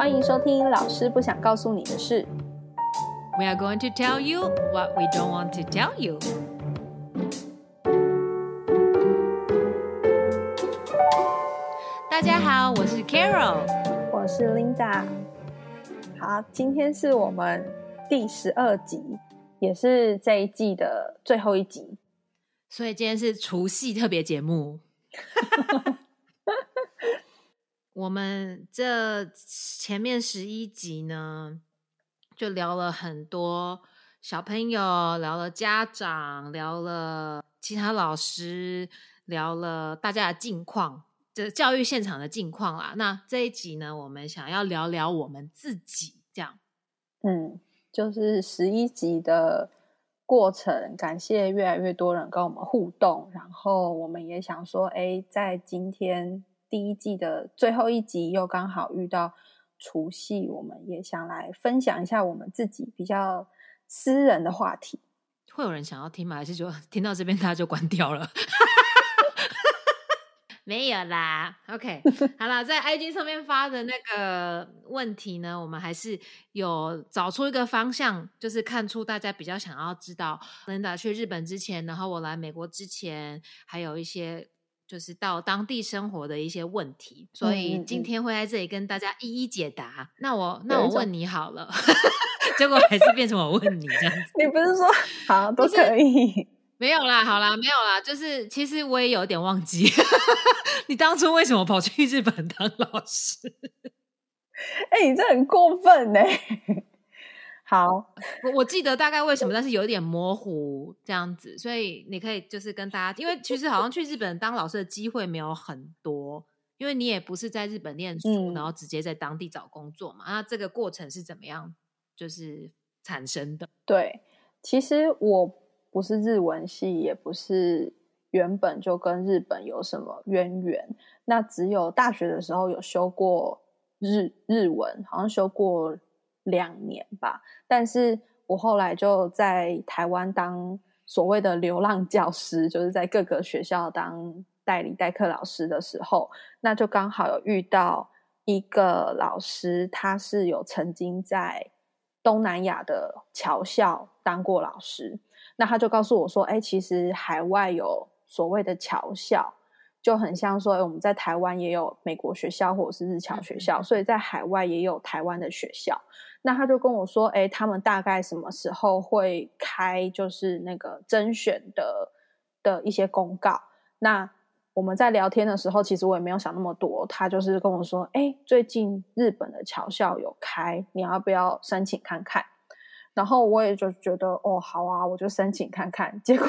欢迎收听老师不想告诉你的事。We are going to tell you what we don't want to tell you. 大家好，我是 Carol。我是 Linda。好，今天是我们第十二集，也是这一季的最后一集。所以今天是除夕特别节目。我们这前面十一集呢，就聊了很多小朋友，聊了家长，聊了其他老师，聊了大家的近况，这教育现场的近况啦。那这一集呢，我们想要聊聊我们自己，这样。嗯，就是十一集的过程，感谢越来越多人跟我们互动，然后我们也想说，哎，在今天第一季的最后一集，又刚好遇到除夕，我们也想来分享一下我们自己比较私人的话题。会有人想要听吗？还是就 听到这边大家就关掉了？没有啦，OK，好了，在 IG 上面发的那个问题呢，我们还是有找出一个方向，就是看出大家比较想要知道，Linda 去日本之前，然后我来美国之前，还有一些就是到当地生活的一些问题，所以今天会在这里跟大家一一解答。那我那我问你好了，结果还是变成我问你这样子。你不是说好都是可以？没有啦，好啦，没有啦，就是其实我也有点忘记，你当初为什么跑去日本当老师？哎、你这很过分呢、好，我我记得大概为什么，但是有点模糊这样子，所以你可以就是跟大家，因为其实好像去日本当老师的机会没有很多，因为你也不是在日本念书，嗯然后直接在当地找工作嘛，那这个过程是怎么样就是产生的？对，其实我不是日文系，也不是原本就跟日本有什么渊源。那只有大学的时候有修过日日文，好像修过两年吧。但是我后来就在台湾当所谓的流浪教师，就是在各个学校当代理代课老师的时候，那就刚好有遇到一个老师，他是有曾经在东南亚的侨校当过老师，那他就告诉我说：“哎，其实海外有所谓的侨校，就很像说，哎，我们在台湾也有美国学校或者是日侨学校，所以在海外也有台湾的学校。”那他就跟我说：“哎，他们大概什么时候会开就是那个甄选的的一些公告？”那我们在聊天的时候，其实我也没有想那么多。他就是跟我说：“哎，最近日本的桥校有开，你要不要申请看看？”然后我也就觉得：“哦，好啊，我就申请看看。”结果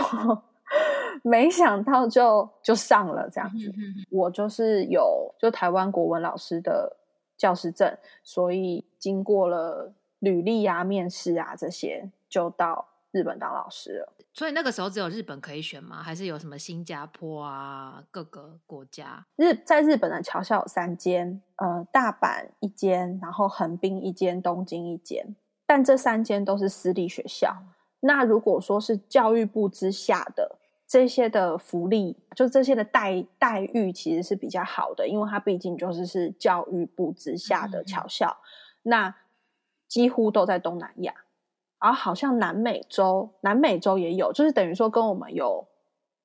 没想到就就上了这样子。我就是有就台湾国文老师的教师证，所以经过了履历啊、面试啊这些，就到日本当老师了。所以那个时候只有日本可以选吗？还是有什么新加坡啊各个国家？日在日本的桥校有三间，呃，大阪一间，然后横滨一间，东京一间，但这三间都是私立学校。那如果说是教育部之下的这些的福利，就这些的待待遇其实是比较好的，因为它毕竟就是是教育部之下的侨校，那几乎都在东南亚。而好像南美洲，南美洲也有，就是等于说跟我们有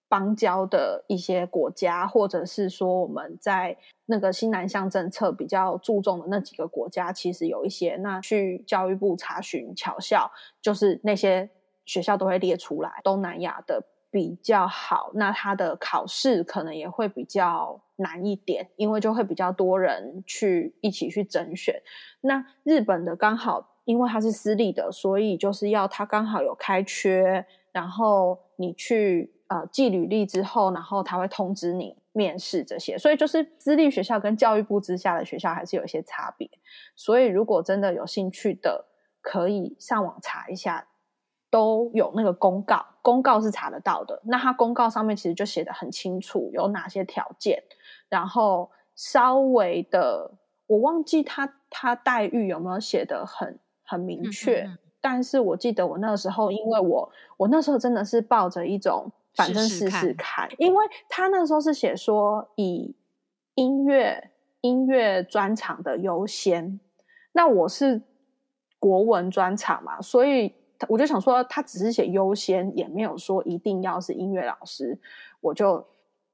邦交的一些国家，或者是说我们在那个新南向政策比较注重的那几个国家，其实有一些。那去教育部查询侨校，就是那些学校都会列出来，东南亚的比较好，那他的考试可能也会比较难一点，因为就会比较多人去一起去甄选。那日本的刚好。因为它是私立的，所以就是要它刚好有开缺，然后你去呃寄履历之后，然后他会通知你面试这些，所以就是私立学校跟教育部之下的学校还是有一些差别。所以如果真的有兴趣的，可以上网查一下，都有那个公告，公告是查得到的。那它公告上面其实就写的很清楚，有哪些条件，然后稍微的我忘记他他待遇有没有写的很。很明确，嗯嗯嗯但是我记得我那个时候，因为我我那时候真的是抱着一种反正试试试试看，因为他那时候是写说以音乐音乐专场的优先，那我是国文专场嘛，所以我就想说，他只是写优先，也没有说一定要是音乐老师，我就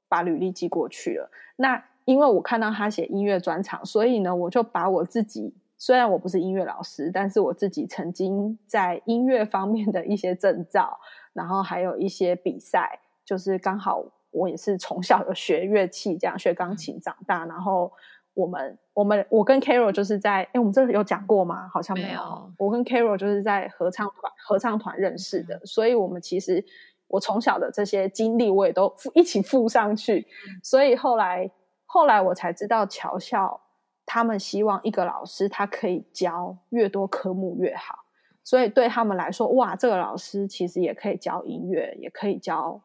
把履历寄过去了。那因为我看到他写音乐专场，所以呢，我就把我自己虽然我不是音乐老师，但是我自己曾经在音乐方面的一些证照，然后还有一些比赛，就是刚好我也是从小有学乐器，这样学钢琴长大，然后。我们我们我跟 Carol 就是在哎，我们这有讲过吗？好像没有。我跟 Carol 就是在合唱团合唱团认识的，所以我们其实我从小的这些经历我也都一起附上去。所以后来后来我才知道，侨校他们希望一个老师他可以教越多科目越好。所以对他们来说，哇，这个老师其实也可以教音乐，也可以教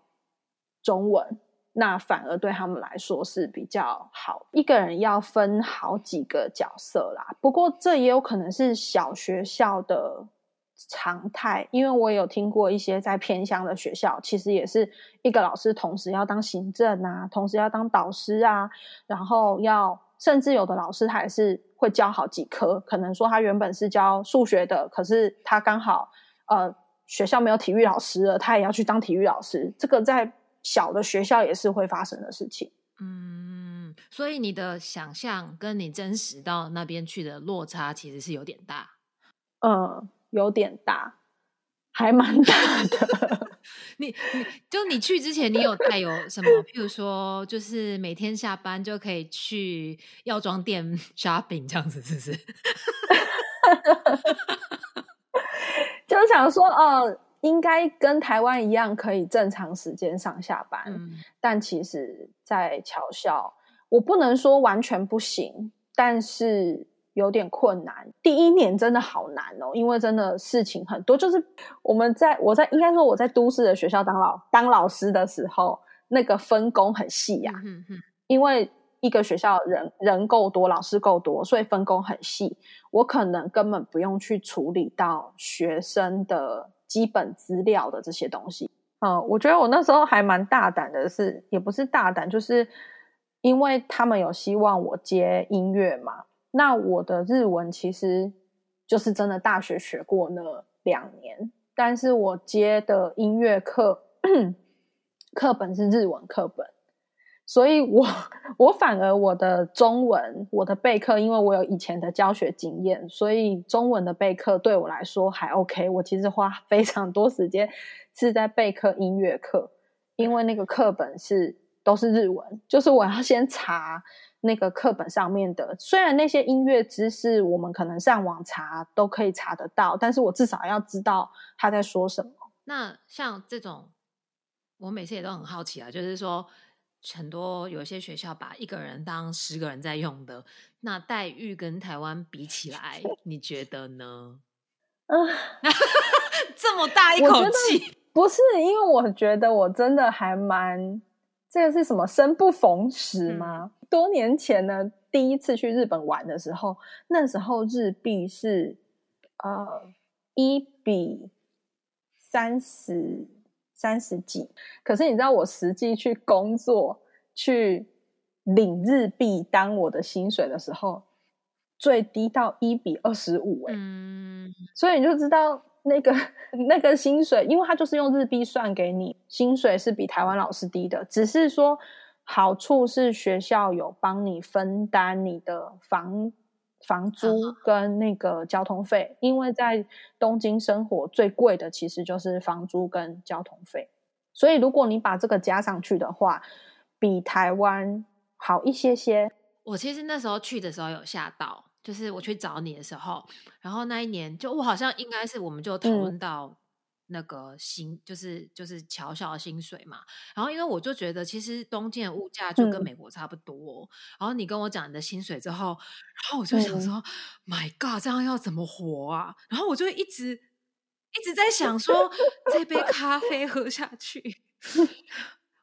中文。那反而对他们来说是比较好。一个人要分好几个角色啦，不过这也有可能是小学校的常态，因为我有听过一些在偏乡的学校，其实也是一个老师同时要当行政啊，同时要当导师啊，然后要甚至有的老师他也是会教好几科，可能说他原本是教数学的，可是他刚好呃学校没有体育老师了，他也要去当体育老师。这个在小的学校也是会发生的事情，嗯，所以你的想象跟你真实到那边去的落差其实是有点大，嗯，有点大，还蛮大的。你你就你去之前，你有带有什么？譬如说，就是每天下班就可以去药妆店 shopping 这样子，是不是？就想说，哦。应该跟台湾一样，可以正常时间上下班。但其实，在侨校，我不能说完全不行，但是有点困难。第一年真的好难哦，因为真的事情很多。就是我们在我在应该说我在都市的学校当老当老师的时候，那个分工很细呀。嗯嗯，因为一个学校人人够多，老师够多，所以分工很细。我可能根本不用去处理到学生的。基本资料的这些东西，嗯，我觉得我那时候还蛮大胆的，是也不是大胆，就是因为他们有希望我接音乐嘛。那我的日文其实就是真的大学学过那两年，但是我接的音乐课 课本是日文课本。所以，我 我反而我的中文我的备课，因为我有以前的教学经验，所以中文的备课对我来说还 OK。我其实花 非常多时间是在备课音乐课，因为那个课本是都是日文，就是我要先查那个课本上面的。虽然那些音乐知识我们可能上网查都可以查得到，但是我至少要知道他在说什么。那像这种，我每次也都很好奇啊，就是说。很多有些学校把一个人当十个人在用的，那待遇跟台湾比起来，你觉得呢？啊，这么大一口气，不是因为我觉得我真的还蛮这个是什么生不逢时吗？多年前呢，第一次去日本玩的时候，那时候日币是呃一比三十。三十几，可是你知道我实际去工作去领日币当我的薪水的时候，最低到一比二十五哎，所以你就知道那个 那个薪水，因为他就是用日币算给你，薪水是比台湾老师低的，只是说好处是学校有帮你分担你的房。房租跟那个交通费，因为在东京生活最贵的其实就是房租跟交通费，所以如果你把这个加上去的话，比台湾好一些些。我其实那时候去的时候有吓到，就是我去找你的时候，然后那一年就我好像应该是我们就讨论到。那个薪就是就是侨校的薪水嘛，然后因为我就觉得其实东京的物价就跟美国差不多，然后你跟我讲你的薪水之后，然后我就想说，My God，这样要怎么活啊？然后我就一直一直在想说，这杯咖啡喝下去，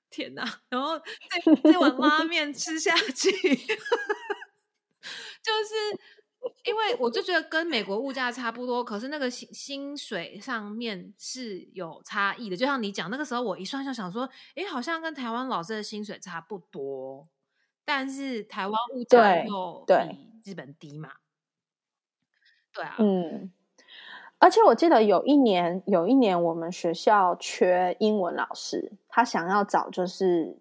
天哪！然后这这碗拉面吃下去，为我就觉得跟美国物价差不多，可是那个薪薪水上面是有差异的。就像你讲，那个时候我一算就想说，哎，好像跟台湾老师的薪水差不多，但是台湾物价又比日本低嘛。对啊，嗯，而且我记得有一年，有一年我们学校缺英文老师，他想要找就是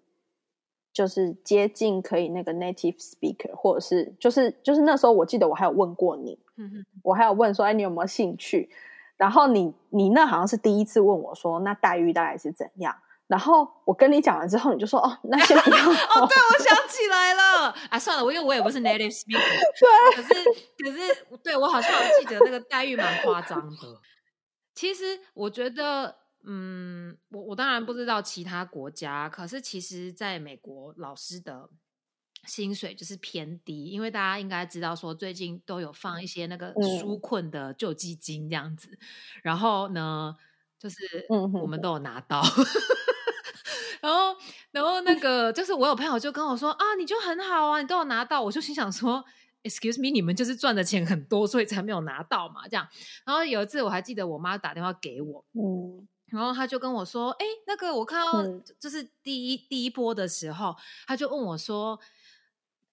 就是接近可以那个 native speaker，或者是就是就是那时候我记得我还有问过你，嗯，我还有问说，哎，你有没有兴趣？然后你你那好像是第一次问我说，那待遇大概是怎样？然后我跟你讲完之后，你就说，哦，那先不要。哦，对，我想起来了啊，算了，我因为我也不是 native speaker，对，可是可是对我好像记得那个待遇蛮夸张的。其实我觉得，嗯，我我当然不知道其他国家，可是其实在美国老师的。薪水就是偏低，因为大家应该知道说，最近都有放一些那个纾困的救济金这样子，然后呢，就是我们都有拿到，然后然后那个就是我有朋友就跟我说啊，你就很好啊，你都有拿到，我就心想说，excuse me，你们就是赚的钱很多，所以才没有拿到嘛，这样。然后有一次我还记得我妈打电话给我，嗯，然后他就跟我说，哎，那个我看到就是第一第一波的时候，他就问我说。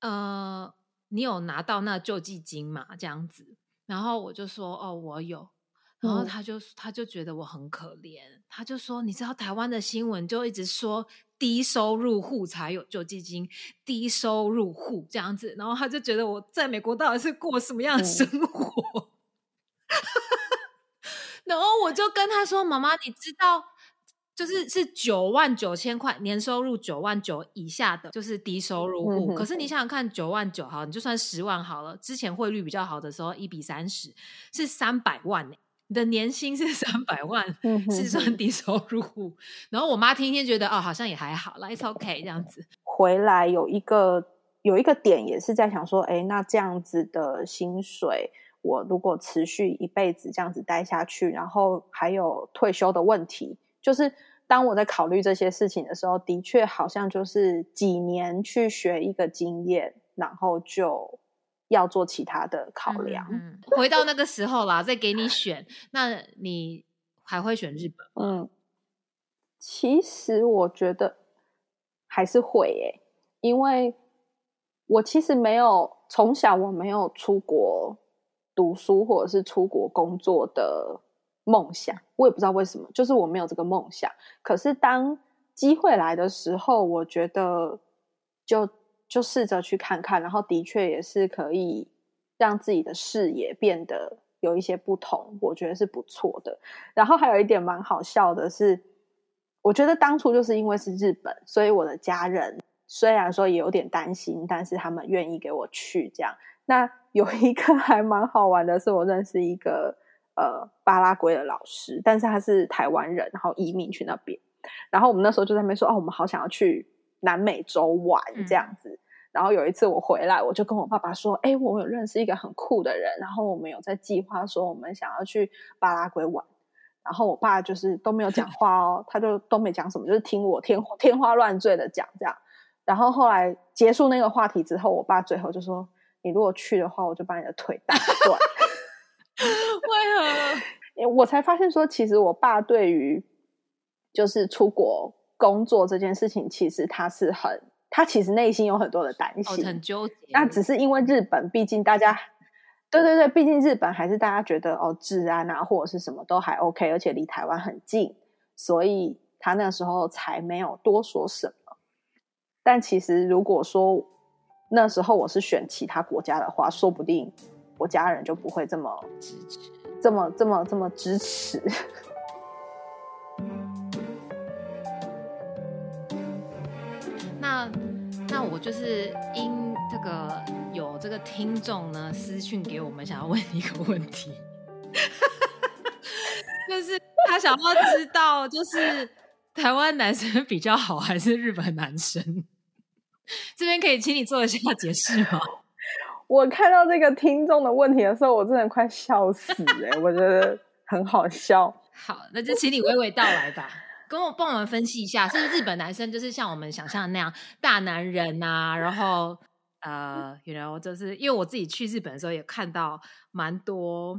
呃，你有拿到那救济金吗？这样子，然后我就说，哦，我有。然后他就他就觉得我很可怜，他就说，你知道台湾的新闻就一直说低收入户才有救济金，低收入户这样子，然后他就觉得我在美国到底是过什么样的生活？然后我就跟他说，妈妈，你知道。就是是九万九千块年收入九万九以下的，就是低收入户。可是你想想看，九万九好，你就算十万好了。之前汇率比较好的时候，一比三十是三百万呢。你的年薪是三百万，是算低收入户。然后我妈天天觉得哦，好像也还好，It's okay 这样子。回来有一个有一个点也是在想说，哎，那这样子的薪水，我如果持续一辈子这样子待下去，然后还有退休的问题。就是当我在考虑这些事情的时候，的确好像就是几年去学一个经验，然后就要做其他的考量。回到那个时候啦，再给你选，那你还会选日本？嗯，其实我觉得还是会诶，因为我其实没有从小我没有出国读书或者是出国工作的。梦想，我也不知道为什么，就是我没有这个梦想。可是当机会来的时候，我觉得就就试着去看看，然后的确也是可以让自己的视野变得有一些不同，我觉得是不错的。然后还有一点蛮好笑的是，我觉得当初就是因为是日本，所以我的家人虽然说也有点担心，但是他们愿意给我去这样。那有一个 还蛮好玩的是，我认识一个。呃，巴拉圭的老师，但是他是台湾人，然后移民去那边。然后我们那时候就在那边说，哦，我们好想要去南美洲玩这样子。然后有一次我回来，我就跟我爸爸说，哎，我有认识一个很酷的人，然后我们有在计划说，我们想要去巴拉圭玩。然后我爸就是都没有讲话哦，他就都没讲什么，就是听我天天花乱坠的讲这样。然后后来结束那个话题之后，我爸最后就说，你如果去的话，我就把你的腿打断。为何？我才发现说，其实我爸对于就是出国工作这件事情，其实他是很，他其实内心有很多的担心，很纠结。那只是因为日本，毕竟大家，对对对，毕竟日本还是大家觉得哦，治安啊或者是什么都还 OK，而且离台湾很近，所以他那时候才没有多说什么。但其实如果说那时候我是选其他国家的话，说不定。我家人就不会这么支持，这么这么这么支持。那那我就是因这个有这个听众呢私讯给我们，想要问一个问题，就是他想要知道，就是台湾男生比较好还是日本男生？这边可以请你做一下 解释吗？我看到这个听众的问题的时候，我真的快笑死哎！我觉得很好笑。好，那就请你娓娓道来吧，跟我帮我们分析一下，是不是日本男生就是像我们想象的那样大男人呐？然后呃，you know，就是因为我自己去日本的时候也看到蛮多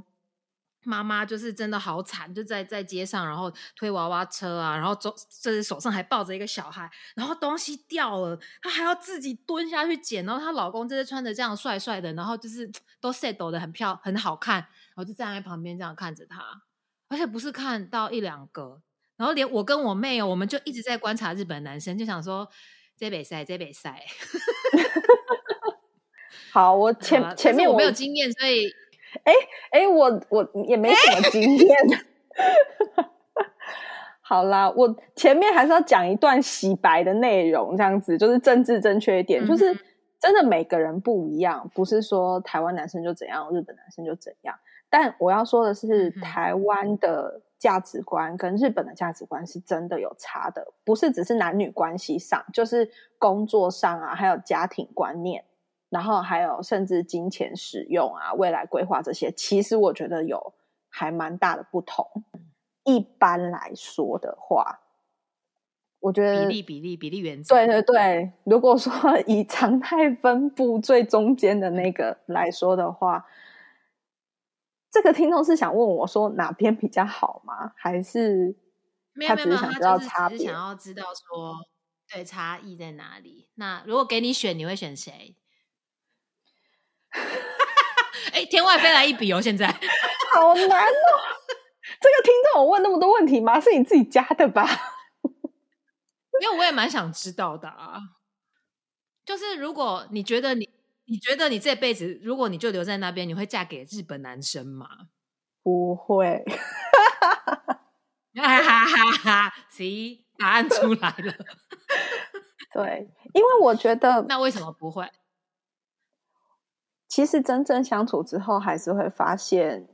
妈妈就是真的好惨，就在在街上，然后推娃娃车啊，然后手这手上还抱着一个小孩，然后东西掉了，她还要自己蹲下去捡，然后她老公就是穿着这样帅帅的，然后就是 都 set 的很漂很好看，然后就站在旁边这样看着她，而且不是看到一两个，然后连我跟我妹哦，我们就一直在观察日本男生，就想说这北塞这北塞。好，我 前前面我没有经验，所以。哎哎，我我也没什么经验。好啦，我前面还是要讲一段洗白的内容，这样子就是政治正确一点，就是真的每个人不一样，不是说台湾男生就怎样，日本男生就怎样。但我要说的是，台湾的价值观跟日本的价值观是真的有差的，不是只是男女关系上，就是工作上啊，还有家庭观念。然后还有甚至金钱使用啊，未来规划这些，其实我觉得有还蛮大的不同。一般来说的话，我觉得比例比例比例原则，对对对。如果说 以常态分布最中间的那个来说的话，这个听众是想问我说哪边比较好吗？还是他只是想知道差别？想要知道说对差异在哪里？那如果给你选，你会选谁？哎，天外飞来一笔哦！现在 好难哦。这个听众我问那么多问题吗？是你自己加的吧？因为我也蛮想知道的啊。就是如果你觉得你，你觉得你这辈子，如果你就留在那边，你会嫁给日本男生吗？不会。哈哈哈哈！行，答案出来了。对，因为我觉得，那为什么不会？其实真正相处之后，还是会发现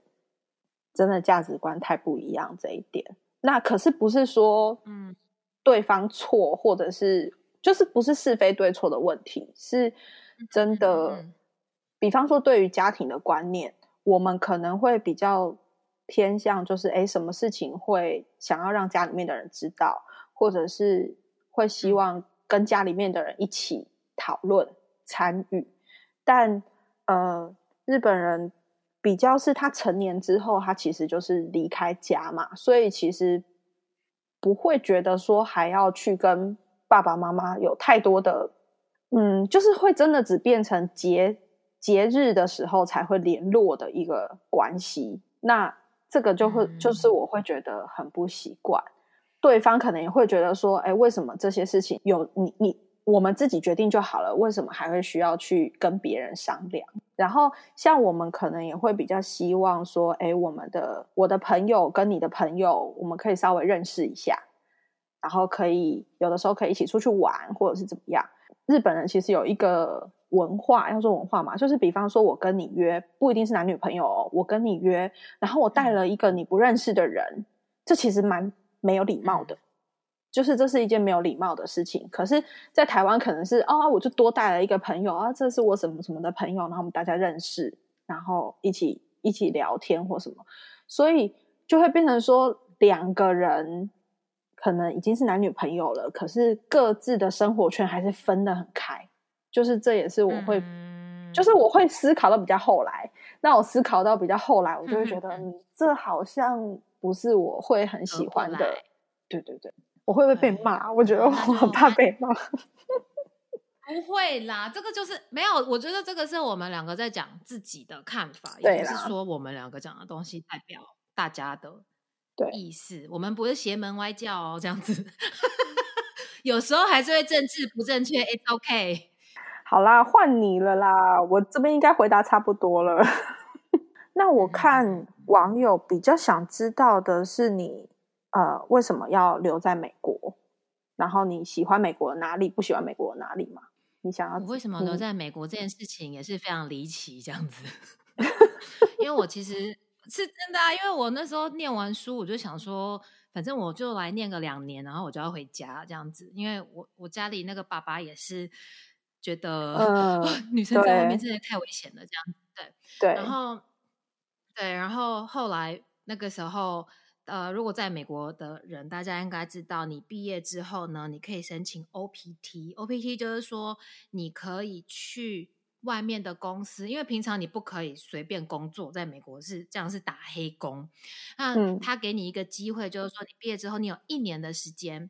真的价值观太不一样这一点。那可是不是说，嗯，对方错，或者是就是不是是非对错的问题，是真的。比方说，对于家庭的观念，我们可能会比较偏向，就是哎，什么事情会想要让家里面的人知道，或者是会希望跟家里面的人一起讨论参与，但。呃，日本人比较是他成年之后，他其实就是离开家嘛，所以其实不会觉得说还要去跟爸爸妈妈有太多的，嗯，就是会真的只变成节节日的时候才会联络的一个关系。那这个就会就是我会觉得很不习惯，对方可能也会觉得说，哎，为什么这些事情有你你。我们自己决定就好了，为什么还会需要去跟别人商量？然后像我们可能也会比较希望说，哎，我们的我的朋友跟你的朋友，我们可以稍微认识一下，然后可以有的时候可以一起出去玩，或者是怎么样。日本人其实有一个文化，要说文化嘛，就是比方说我跟你约，不一定是男女朋友，哦我跟你约，然后我带了一个你不认识的人，这其实蛮没有礼貌的。就是这是一件没有礼貌的事情，可是，在台湾可能是哦，我就多带了一个朋友啊，这是我什么什么的朋友，然后我们大家认识，然后一起一起聊天或什么，所以就会变成说两个人可能已经是男女朋友了，可是各自的生活圈还是分得很开，就是这也是我会，就是我会思考到比较后来，那我思考到比较后来，我就会觉得嗯这好像不是我会很喜欢的，对对对。我会不会被骂？我觉得我很怕被骂。不会啦，这个就是没有。我觉得这个是我们两个在讲自己的看法，也不是说我们两个讲的东西代表大家的意思。我们不是邪门歪教哦，这样子。有时候还是会政治不正确，It's OK。好啦，换你了啦，我这边应该回答差不多了。那我看网友比较想知道的是你。呃，为什么要留在美国？然后你喜欢美国哪里？不喜欢美国哪里吗？你想要为什么留在美国这件事情也是非常离奇，这样子。因为我其实是真的啊，因为我那时候念完书，我就想说，反正我就来念个两年，然后我就要回家这样子。因为我我家里那个爸爸也是觉得 女生在外面真的太危险了，这样子。对对，然后对，然后后来那个时候。呃，如果在美国的人，大家应该知道，你毕业之后呢，你可以申请 OPT。OPT 就是说，你可以去外面的公司，因为平常你不可以随便工作，在美国是这样，是打黑工。那他给你一个机会，就是说你毕业之后，你有一年的时间，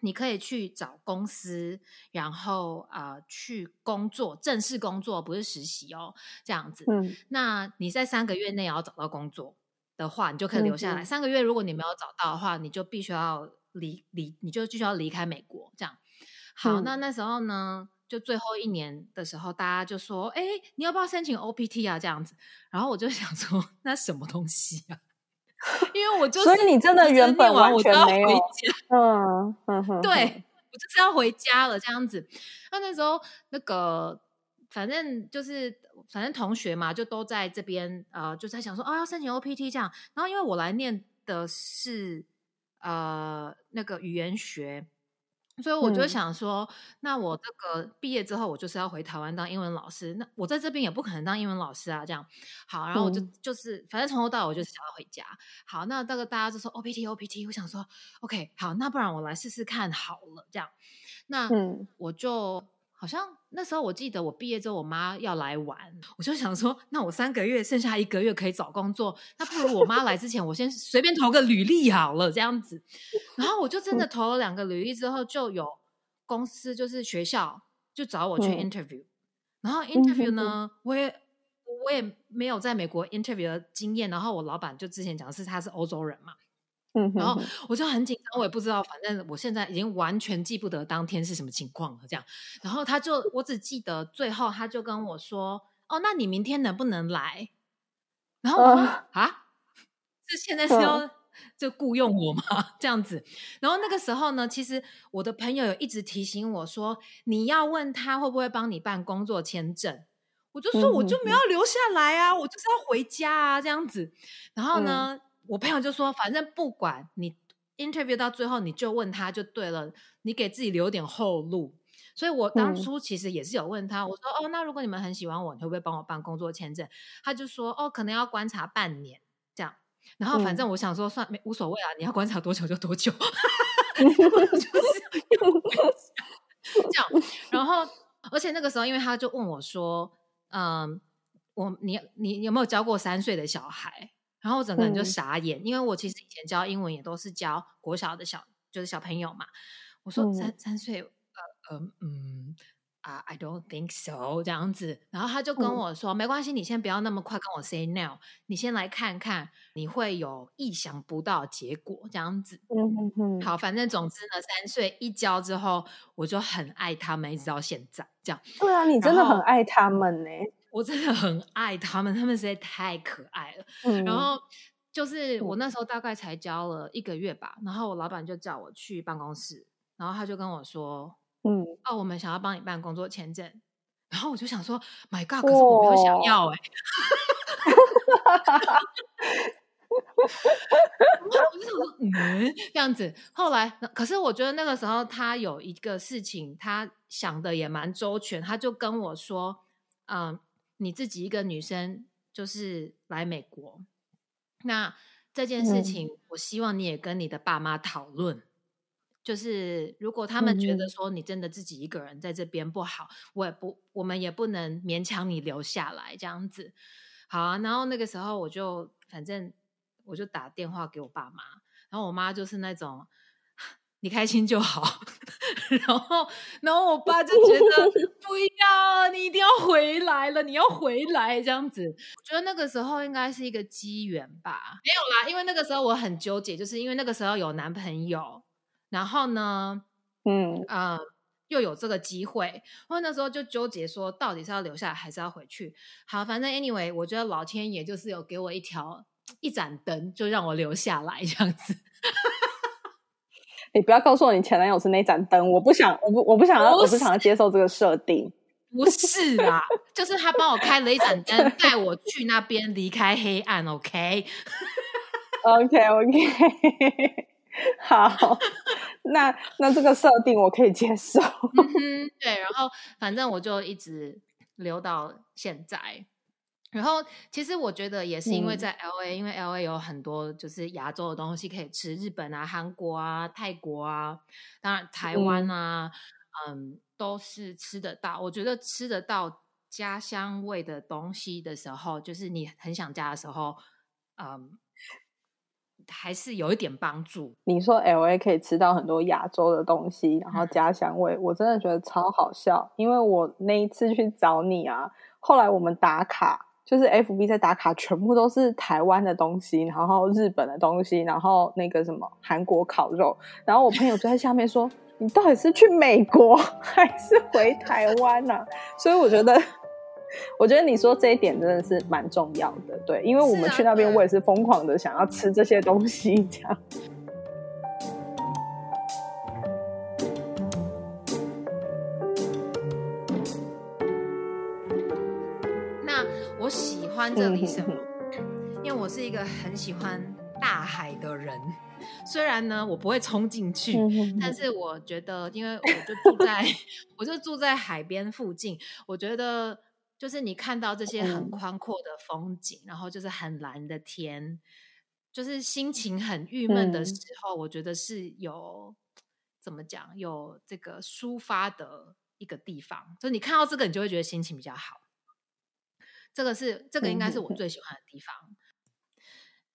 你可以去找公司，然后啊去工作，正式工作，不是实习哦，这样子。嗯，那你在三个月内要找到工作的话，你就可以留下来。三个月如果你没有找到的话，你就必须要离离，你就必须要离开美国。这样，好，那那时候呢？就最后一年的时候，大家就说：“哎，你要不要申请 OPT 啊？”这样子，然后我就想说：“那什么东西啊？”因为我就所以你真的原本完全没有，嗯嗯，对我就是要回家了这样子。那那时候那个反正就是反正同学嘛，就都在这边呃，就在想说：“哦，要申请 OPT 这样。”然后因为我来念的是呃那个语言学。所以我就想说，那我这个毕业之后，我就是要回台湾当英文老师。那我在这边也不可能当英文老师啊，这样好。然后我就就是反正从头到尾我就是想要回家。好，那这个大家就说 OPT OPT，我想说 OK，好，那不然我来试试看好了，这样。那我就。好像那时候我记得我毕业之后，我妈要来玩，我就想说，那我三个月剩下一个月可以找工作，那不如我妈来之前，我先随便投个履历好了，这样子。然后我就真的投了两个履历之后，就有公司就是学校就找我去 interview，然后 interview 呢，我也我也没有在美国 interview 的经验，然后我老板就之前讲的是他是欧洲人嘛。然后我就很紧张，我也不知道，反正我现在已经完全记不得当天是什么情况了。这样，然后他就，我只记得最后他就跟我说：“哦，那你明天能不能来？”然后我说：“啊，这现在是要就雇佣我吗？这样子？”然后那个时候呢，其实我的朋友有一直提醒我说：“你要问他会不会帮你办工作签证。”我就说：“我就没有留下来啊，我就是要回家啊，这样子。”然后呢？我朋友就说：“反正不管你 interview 到最后，你就问他就对了，你给自己留点后路。”所以，我当初其实也是有问他，我说：“哦，那如果你们很喜欢我，你会不会帮我办工作签证？”他就说：“哦，可能要观察半年这样。”然后，反正我想说，算没无所谓啊，你要观察多久就多久。这样，然后，而且那个时候，因为他就问我说：“嗯，我你你有没有教过三岁的小孩？”然后我整个人就傻眼，因为我其实以前教英文也都是教国小的小，就是小朋友嘛。我说三三岁，呃呃嗯啊，I don't think so 这样子。然后他就跟我说，没关系，你先不要那么快跟我 say no，你先来看看，你会有意想不到结果这样子。嗯嗯嗯。好，反正总之呢，三岁一教之后，我就很爱他们，一直到现在这样。对啊，你真的很爱他们呢。我真的很爱他们，他们实在太可爱了。然后就是我那时候大概才教了一个月吧，然后我老板就叫我去办公室，然后他就跟我说：“嗯，哦，我们想要帮你办工作签证。”然后我就想说：“My God！” 可是我没有想要哎。我就想说：“嗯，这样子。”后来，可是我觉得那个时候他有一个事情，他想的也蛮周全，他就跟我说：“嗯。”你自己一个女生就是来美国，那这件事情，我希望你也跟你的爸妈讨论。就是如果他们觉得说你真的自己一个人在这边不好，我也不，我们也不能勉强你留下来这样子。好啊，然后那个时候我就反正我就打电话给我爸妈，然后我妈就是那种。你开心就好，然后，然后我爸就觉得 不要，你一定要回来了，你要回来这样子。我觉得那个时候应该是一个机缘吧，没有啦，因为那个时候我很纠结，就是因为那个时候有男朋友，然后呢，嗯啊，又有这个机会，我那时候就纠结说，到底是要留下来还是要回去？好，反正 anyway，我觉得老天爷就是有给我一条 一盏灯，就让我留下来这样子。你不要告诉我你前男友是那盏灯，我不想，我不，我不想要，我不想要接受这个设定。不是啦，就是他帮我开了一盏灯，带我去那边离开黑暗。OK，OK，OK，好，那那这个设定我可以接受。对，然后反正我就一直留到现在。然后，其实我觉得也是因为在 L A，因为 L A 有很多就是亚洲的东西可以吃，日本啊、韩国啊、泰国啊，当然台湾啊，嗯，都是吃得到。我觉得吃得到家乡味的东西的时候，就是你很想家的时候，嗯，还是有一点帮助。你说 L A 可以吃到很多亚洲的东西，然后家乡味，我真的觉得超好笑。因为我那一次去找你啊，后来我们打卡，就是 F B 在打卡，全部都是台湾的东西，然后日本的东西，然后那个什么韩国烤肉，然后我朋友就在下面说：“你到底是去美国 还是回台湾呢？”所以我觉得。我觉得你说这一点真的是蛮重要的，对，因为我们去那边，我也是疯狂的想要吃这些东西，这样。我喜欢这里什么？因为我是一个很喜欢大海的人，虽然呢我不会冲进去，但是我觉得，因为我就住在，我就住在海边附近，我觉得。就是你看到这些很宽阔的风景，然后就是很蓝的天，就是心情很郁闷的时候，我觉得是有怎么讲，有这个抒发的一个地方。就你看到这个，你就会觉得心情比较好。这个是这个应该是我最喜欢的地方。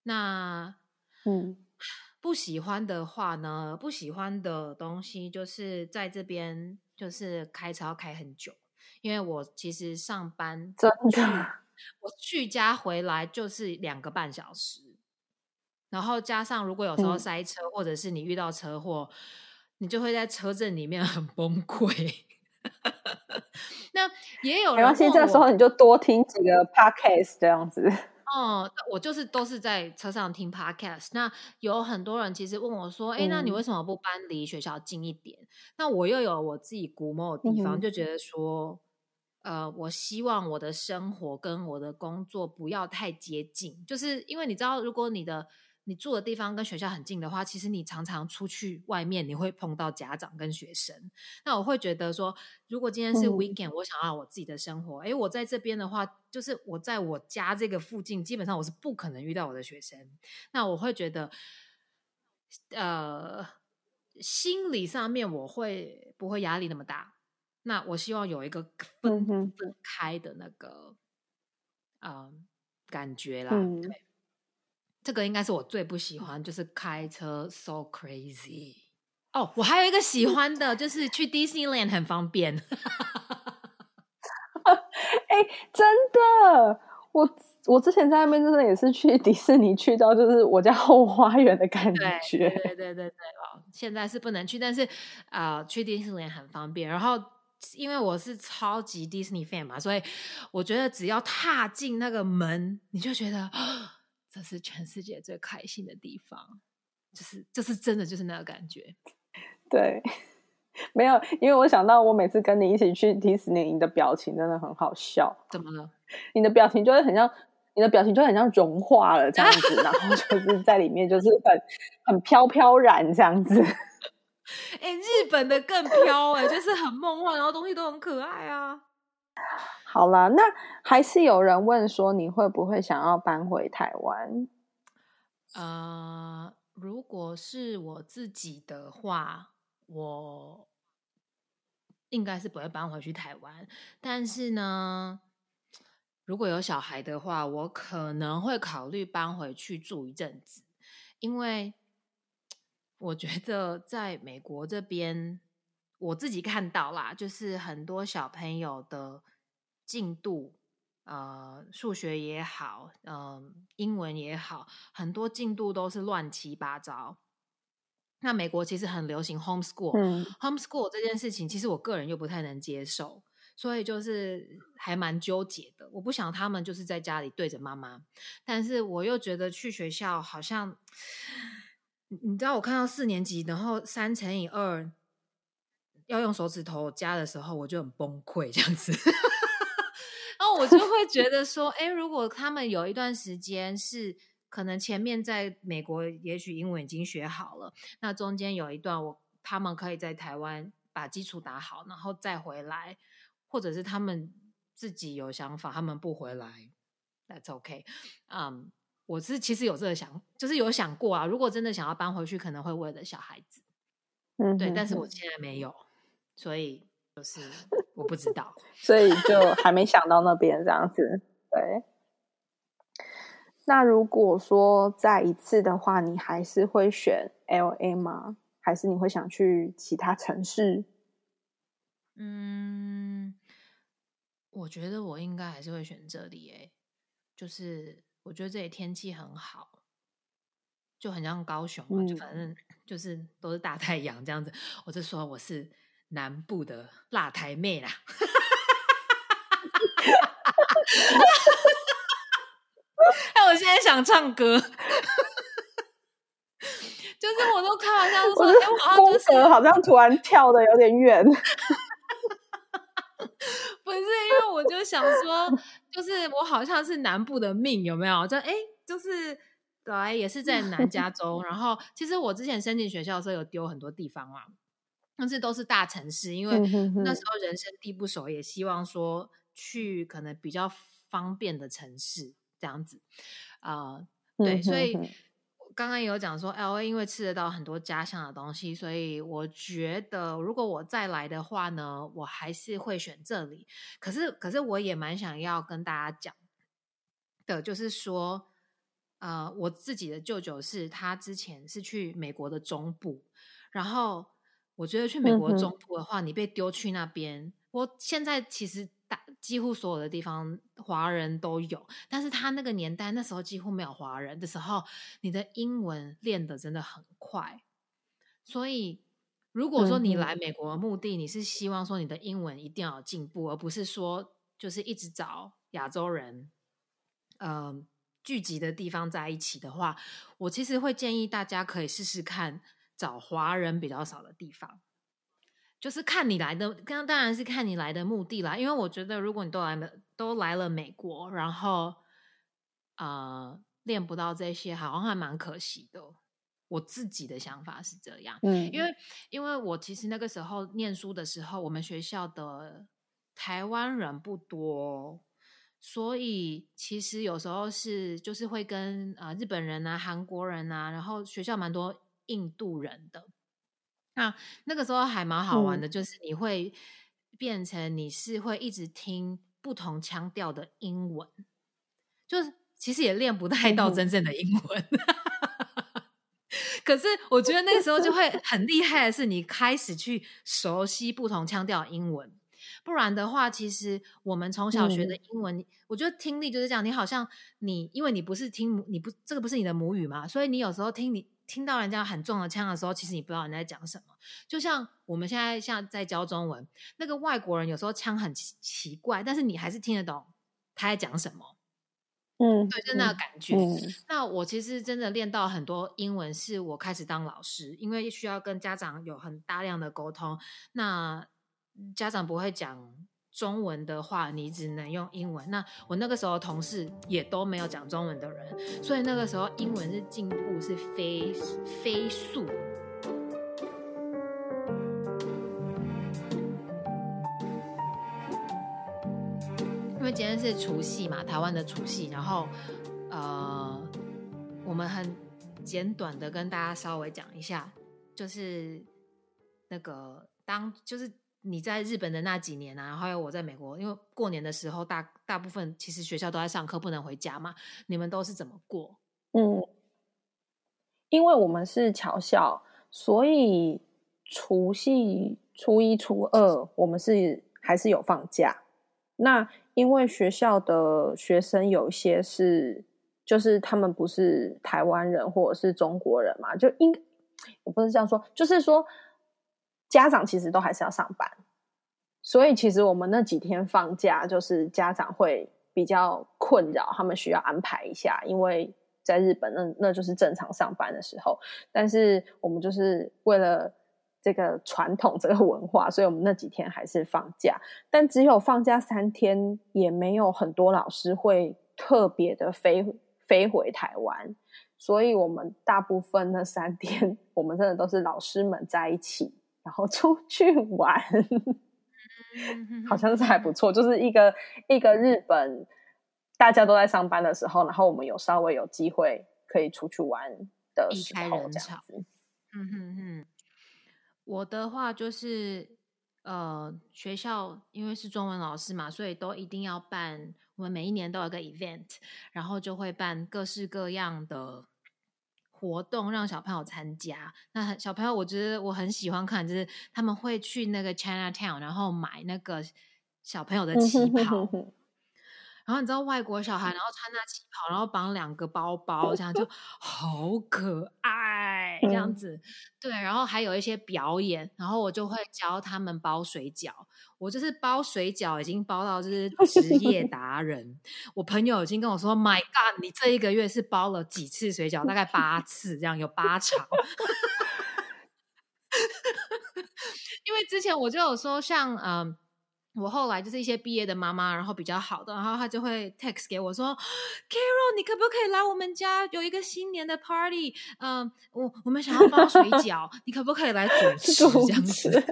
那嗯，不喜欢的话呢？不喜欢的东西就是在这边，就是开车要开很久。因为我其实上班真的，我去家回来就是两个半小时，然后加上如果有时候塞车，或者是你遇到车祸，你就会在车阵里面很崩溃。那也有没关系，这时候你就多听几个 podcast 这样子。哦，我就是都是在车上听 podcast。那有很多人其实问我说：“哎，那你为什么不搬离学校近一点？”那我又有我自己估摸的地方，就觉得说。呃，我希望我的生活跟我的工作不要太接近，就是因为你知道，如果你的你住的地方跟学校很近的话，其实你常常出去外面，你会碰到家长跟学生。那我会觉得说，如果今天是 weekend，我想要我自己的生活，哎，我在这边的话，就是我在我家这个附近，基本上我是不可能遇到我的学生。那我会觉得，呃，心理上面我会不会压力那么大？那我希望有一个分分开的那个啊感觉啦，对，这个应该是我最不喜欢，就是开车 so crazy。哦，我还有一个喜欢的，就是去 Disneyland 很方便。哎，真的，我我之前在那边真的也是去迪士尼，去到就是我家后花园的感觉。对对对对对哦，现在是不能去，但是啊，去 Disneyland 很方便，然后。因为我是超级 Disney fan 嘛，所以我觉得只要踏进那个门，你就觉得这是全世界最开心的地方，就是就是真的就是那个感觉。对，没有，因为我想到我每次跟你一起去迪士尼，你的表情真的很好笑。怎么了？你的表情就会很像，你的表情就很像融化了这样子，然后就 是在里面就是很很飘飘然这样子。哎，日本的更飘哎，就是很梦幻，然后东西都很可爱啊。好啦，那还是有人问说你会不会想要搬回台湾？呃，如果是我自己的话，我应该是不会搬回去台湾。但是呢，如果有小孩的话，我可能会考虑搬回去住一阵子，因为。我觉得在美国这边，我自己看到啦，就是很多小朋友的进度，呃，数学也好，嗯，英文也好，很多进度都是乱七八糟。那美国其实很流行 homeschool，homeschool 这件事情，其实我个人又不太能接受，所以就是还蛮纠结的。我不想他们就是在家里对着妈妈，但是我又觉得去学校好像。你知道我看到四年级，然后三乘以二要用手指头夹的时候，我就很崩溃这样子。然后我就会觉得说，哎，如果他们有一段时间是可能前面在美国，也许英文已经学好了，那中间有一段我他们可以在台湾把基础打好，然后再回来，或者是他们自己有想法，他们不回来，That's OK，嗯。我是其实有这个想，就是有想过啊。如果真的想要搬回去，可能会为了小孩子，嗯，对。但是我现在没有，所以就是我不知道，所以就还没想到那边这样子。对，那如果说再一次的话，你还是会选 L A 吗？还是你会想去其他城市？嗯，我觉得我应该还是会选这里。诶，就是我觉得这里天气很好，就很像高雄嘛，就反正就是都是大太阳这样子。我就说我是南部的辣台妹啦。哎，我现在想唱歌，就是我都开玩笑说，哎，风格好像突然跳的有点远。不是，因为我就想说，就是我好像是南部的命，有没有？就哎，就是来也是在南加州，然后其实我之前申请学校的时候有丢很多地方嘛，但是都是大城市，因为那时候人生地不熟，也希望说去可能比较方便的城市。这样子，啊，对，所以刚刚有讲说，L A 因为吃得到很多家乡的东西，所以我觉得如果我再来的话呢，我还是会选这里。可是，可是我也蛮想要跟大家讲的，就是说，呃，我自己的舅舅是他之前是去美国的中部，然后我觉得去美国中部的话，你被丢去那边，我现在其实。几乎所有的地方华人都有，但是他那个年代那时候几乎没有华人的时候，你的英文练的真的很快。所以如果说你来美国的目的，你是希望说你的英文一定要有进步，而不是说就是一直找亚洲人，呃，聚集的地方在一起的话，我其实会建议大家可以试试看找华人比较少的地方。就是看你来的，刚刚当然是看你来的目的啦。因为我觉得，如果你都来了，都来了美国，然后呃练不到这些，好像还蛮可惜的。我自己的想法是这样，嗯，因为因为我其实那个时候念书的时候，我们学校的台湾人不多，所以其实有时候是就是会跟呃日本人啊、韩国人啊，然后学校蛮多印度人的。那那个时候还蛮好玩的，就是你会变成你是会一直听不同腔调的英文，就是其实也练不太到真正的英文。可是我觉得那个时候就会 很厉害的是，你开始去熟悉不同腔调英文，不然的话，其实我们从小学的英文，我觉得听力就是这样，你好像你因为你不是听你不这个不是你的母语嘛，所以你有时候听你。听到人家很重的枪的时候，其实你不知道人家在讲什么。就像我们现在像在教中文，那个外国人有时候枪很奇怪，但是你还是听得懂他在讲什么。嗯，对，就那个感觉。那我其实真的练到很多英文，是我开始当老师，因为需要跟家长有很大量的沟通。那家长不会讲。中文的话，你只能用英文。那我那个时候同事也都没有讲中文的人，所以那个时候英文是进步是飞飞速。因为今天是除夕嘛，台湾的除夕，然后呃，我们很简短的跟大家稍微讲一下，就是那个当就是。你在日本的那几年啊，还有我在美国，因为过年的时候大大部分其实学校都在上课，不能回家嘛。你们都是怎么过？嗯，因为我们是侨校，所以除夕、初一、初二我们是还是有放假。那因为学校的学生有一些是，就是他们不是台湾人或者是中国人嘛，就应我不是这样说，就是说。家长其实都还是要上班，所以其实我们那几天放假，就是家长会比较困扰，他们需要安排一下，因为在日本那那就是正常上班的时候。但是我们就是为了这个传统这个文化，所以我们那几天还是放假。但只有放假三天，也没有很多老师会特别的飞飞回台湾，所以我们大部分那三天，我们真的都是老师们在一起。然后出 去玩，好像是还不错。就是一个一个日本，大家都在上班的时候，然后我们有稍微有机会可以出去玩的时候，这样子。嗯哼哼，我的话就是呃，学校因为是中文老师嘛，所以都一定要办。我们每一年都有个 event，然后就会办各式各样的活动，让小朋友参加。那小朋友，我觉得我很喜欢看，就是他们会去那个 China Town，然后买那个小朋友的旗袍。然后你知道外国小孩，然后穿那旗袍，然后绑两个包包，这样就好可爱，这样子。对，然后还有一些表演，然后我就会教他们包水饺。我就是包水饺，已经包到就是职业 达人。我朋友已经跟我说：“My God，你这一个月是包了几次水饺？大概八次，这样有八场。”因为之前我就有说，像嗯。我后来就是一些毕业的妈妈，然后比较好的，然后她就会 text 给我说：“Carol，你可不可以来我们家有一个新年的 party？嗯，我我们想要包水 饺，你可不可以来主持这样子？”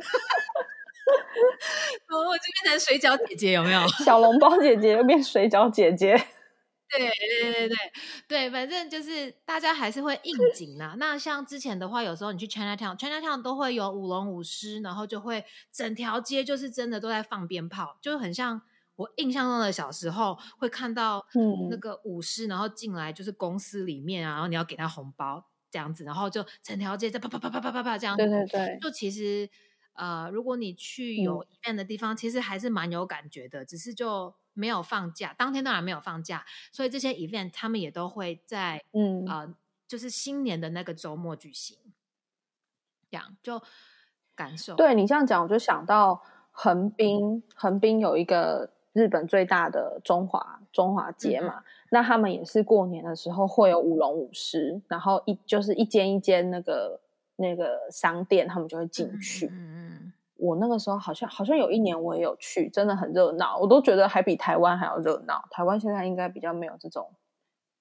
我就变成水饺姐姐，有没有？小笼包姐姐又变水饺姐姐。对对对对对，反正就是大家还是会应 景呐。那像之前的话，有时候你去 China Town，China Town 都会有舞龙舞狮，然后就会整条街就是真的都在放鞭炮，就很像我印象中的小时候会看到那个舞狮，然后进来就是公司里面啊，然后你要给他红包这样子，然后就整条街在啪啪啪啪啪啪啪这样。对对对，就其实呃，如果你去有 event 的地方，其实还是蛮有感觉的，只是就。没有放假，当天当然没有放假，所以这些 event 他们也都会在嗯呃，就是新年的那个周末举行，这样就感受。对你这样讲，我就想到横滨，横滨有一个日本最大的中华中华街嘛，那他们也是过年的时候会有舞龙舞狮，然后一就是一间一间那个那个商店，他们就会进去。嗯我那个时候好像好像有一年我也有去，真的很热闹，我都觉得还比台湾还要热闹。台湾现在应该比较没有这种，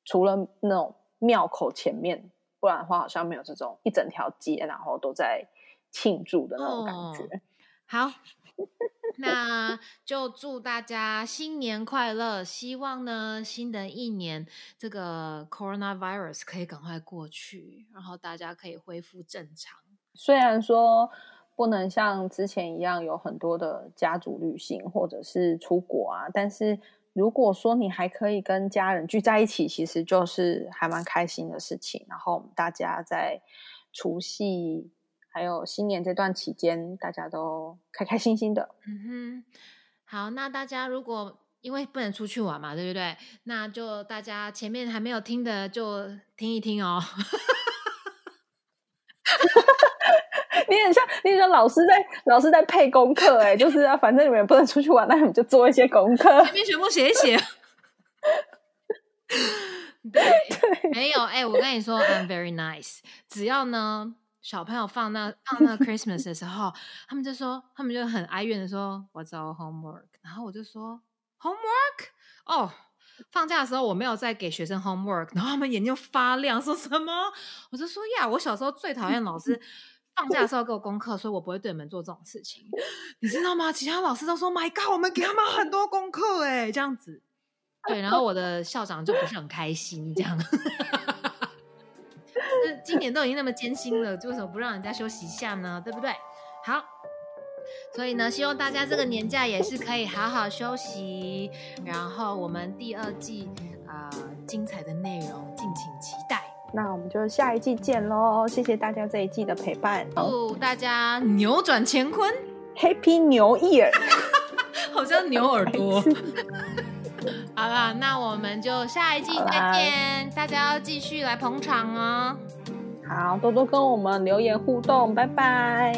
除了那种庙口前面，不然的话好像没有这种一整条街，然后都在庆祝的那种感觉。好，那就祝大家新年快乐！希望呢，新的一年这个 coronavirus 可以赶快过去，然后大家可以恢复正常。虽然说。不能像之前一样有很多的家族旅行或者是出国啊，但是如果说你还可以跟家人聚在一起，其实就是还蛮开心的事情。然后大家在除夕还有新年这段期间，大家都开开心心的。嗯哼，好，那大家如果因为不能出去玩嘛，对不对？那就大家前面还没有听的就听一听哦。你很像，你像老师在老师在配功课，哎，就是啊，反正你们不能出去玩，那你们就做一些功课，前面全部写一写。对，没有，哎，我跟你说，I'm very nice。只要呢，小朋友放那 放那 Christmas 的时候，他们就说，他们就很哀怨的说，What's our homework？然后我就说，Homework？哦，放假的时候我没有再给学生 homework，然后他们眼睛发亮，说什么？我就说呀，我小时候最讨厌老师。放假的时候给我功课，所以我不会对你们做这种事情，你知道吗？其他老师都说：“My God，我们给他们很多功课，哎，这样子。”对，然后我的校长就不是很开心，这样。那今年都已经那么艰辛了，为什么不让人家休息一下呢？对不对？好，所以呢，希望大家这个年假也是可以好好休息，然后我们第二季啊，精彩的内容敬请期待。那我们就下一季见喽！谢谢大家这一季的陪伴，祝大家扭转乾坤，Happy New Year！好像牛耳朵。好了，那我们就下一季再见，大家要继续来捧场哦。好，多多跟我们留言互动，拜拜。